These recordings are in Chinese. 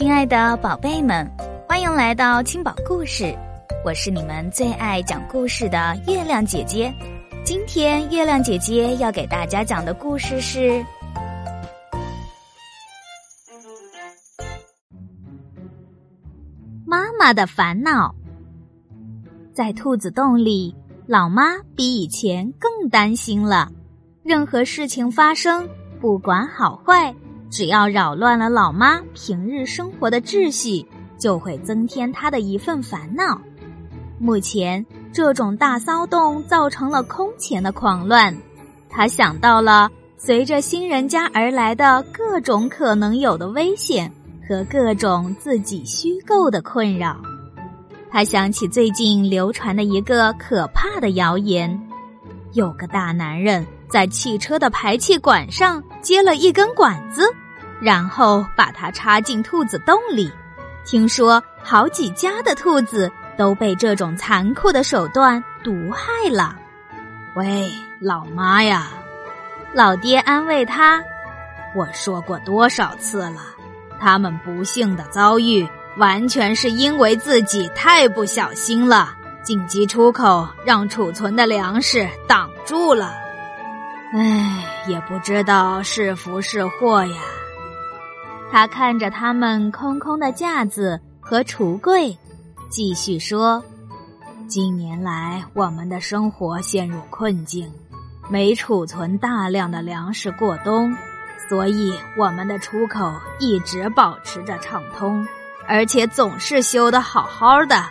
亲爱的宝贝们，欢迎来到青宝故事，我是你们最爱讲故事的月亮姐姐。今天月亮姐姐要给大家讲的故事是《妈妈的烦恼》。在兔子洞里，老妈比以前更担心了。任何事情发生，不管好坏。只要扰乱了老妈平日生活的秩序，就会增添她的一份烦恼。目前这种大骚动造成了空前的狂乱，他想到了随着新人家而来的各种可能有的危险和各种自己虚构的困扰。他想起最近流传的一个可怕的谣言：有个大男人在汽车的排气管上接了一根管子。然后把它插进兔子洞里，听说好几家的兔子都被这种残酷的手段毒害了。喂，老妈呀，老爹安慰他：“我说过多少次了，他们不幸的遭遇完全是因为自己太不小心了，紧急出口让储存的粮食挡住了。唉，也不知道是福是祸呀。”他看着他们空空的架子和橱柜，继续说：“近年来，我们的生活陷入困境，没储存大量的粮食过冬，所以我们的出口一直保持着畅通，而且总是修得好好的。”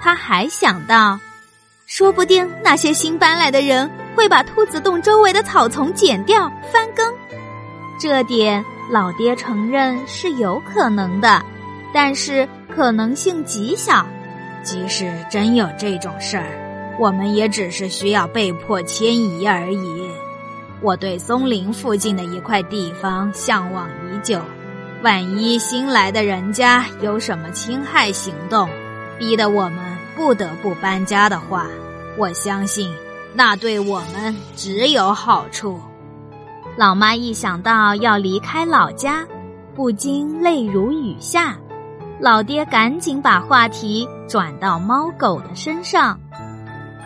他还想到，说不定那些新搬来的人会把兔子洞周围的草丛剪掉、翻耕，这点。老爹承认是有可能的，但是可能性极小。即使真有这种事儿，我们也只是需要被迫迁移而已。我对松林附近的一块地方向往已久，万一新来的人家有什么侵害行动，逼得我们不得不搬家的话，我相信那对我们只有好处。老妈一想到要离开老家，不禁泪如雨下。老爹赶紧把话题转到猫狗的身上，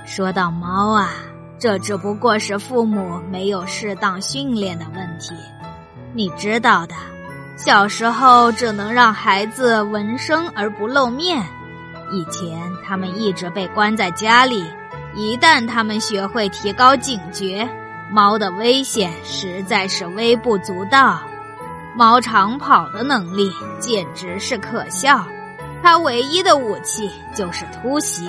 说到猫啊，这只不过是父母没有适当训练的问题。你知道的，小时候只能让孩子闻声而不露面。以前他们一直被关在家里，一旦他们学会提高警觉。猫的危险实在是微不足道，猫长跑的能力简直是可笑，它唯一的武器就是突袭。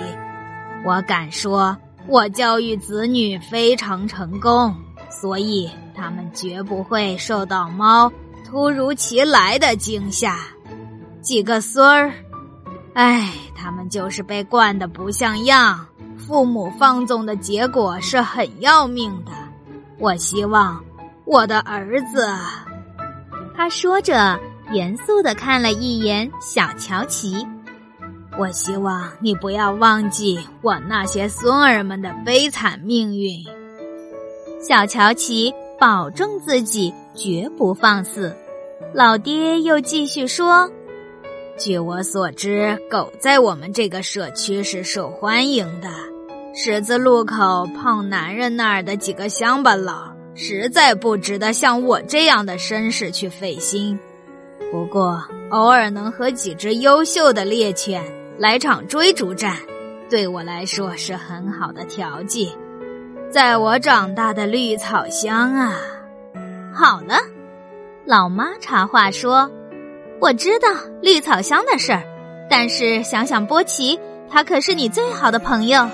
我敢说，我教育子女非常成功，所以他们绝不会受到猫突如其来的惊吓。几个孙儿，唉，他们就是被惯得不像样，父母放纵的结果是很要命的。我希望我的儿子，他说着，严肃的看了一眼小乔琪。我希望你不要忘记我那些孙儿们的悲惨命运。小乔琪保证自己绝不放肆。老爹又继续说：“据我所知，狗在我们这个社区是受欢迎的。”十字路口胖男人那儿的几个乡巴佬，实在不值得像我这样的绅士去费心。不过，偶尔能和几只优秀的猎犬来场追逐战，对我来说是很好的调剂。在我长大的绿草乡啊，好了，老妈插话说：“我知道绿草乡的事儿，但是想想波奇，他可是你最好的朋友。”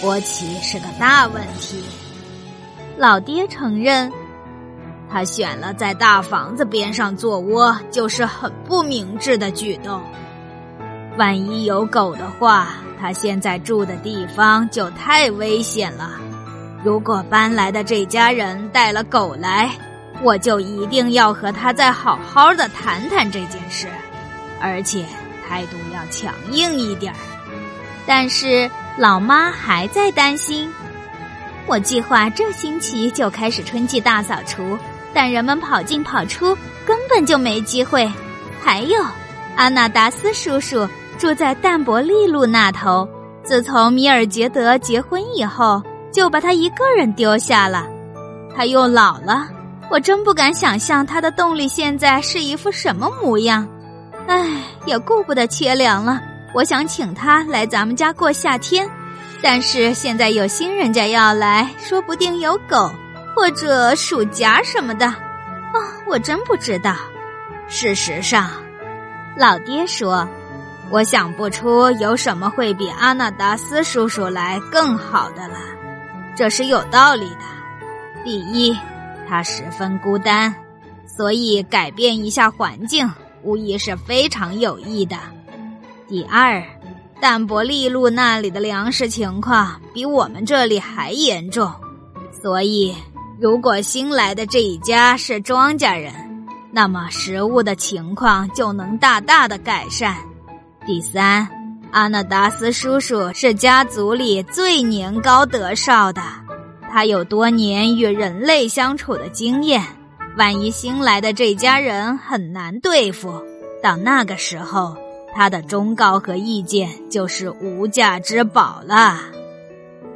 波奇是个大问题，老爹承认，他选了在大房子边上做窝，就是很不明智的举动。万一有狗的话，他现在住的地方就太危险了。如果搬来的这家人带了狗来，我就一定要和他再好好的谈谈这件事，而且态度要强硬一点儿。但是。老妈还在担心，我计划这星期就开始春季大扫除，但人们跑进跑出，根本就没机会。还有，阿纳达斯叔叔住在淡泊利路那头。自从米尔杰德结婚以后，就把他一个人丢下了。他又老了，我真不敢想象他的洞里现在是一副什么模样。唉，也顾不得切粮了。我想请他来咱们家过夏天，但是现在有新人家要来，说不定有狗或者鼠夹什么的。哦，我真不知道。事实上，老爹说。我想不出有什么会比阿纳达斯叔叔来更好的了，这是有道理的。第一，他十分孤单，所以改变一下环境无疑是非常有益的。第二，淡泊利路那里的粮食情况比我们这里还严重，所以如果新来的这一家是庄稼人，那么食物的情况就能大大的改善。第三，阿纳达斯叔叔是家族里最年高德少的，他有多年与人类相处的经验。万一新来的这家人很难对付，到那个时候，他的忠告和意见就是无价之宝了。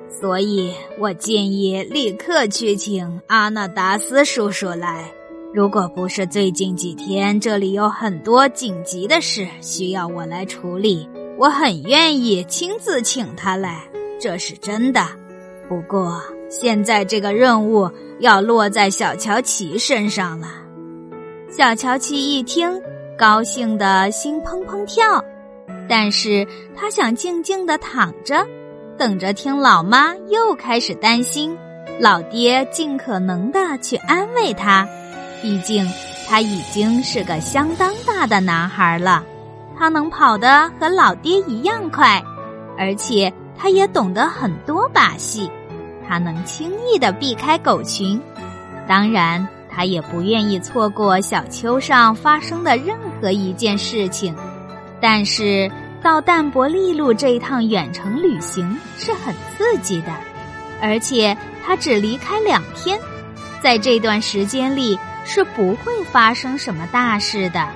所以我建议立刻去请阿纳达斯叔叔来。如果不是最近几天这里有很多紧急的事需要我来处理，我很愿意亲自请他来，这是真的。不过现在这个任务要落在小乔奇身上了。小乔奇一听，高兴的心砰砰跳，但是他想静静的躺着，等着听老妈又开始担心，老爹尽可能的去安慰他。毕竟，他已经是个相当大的男孩了，他能跑得和老爹一样快，而且他也懂得很多把戏，他能轻易的避开狗群。当然，他也不愿意错过小丘上发生的任和一件事情。但是，到淡泊利路这一趟远程旅行是很刺激的，而且他只离开两天，在这段时间里。是不会发生什么大事的。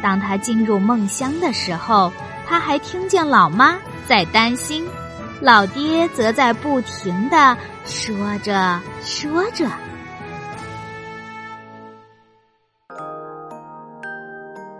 当他进入梦乡的时候，他还听见老妈在担心，老爹则在不停的说着说着。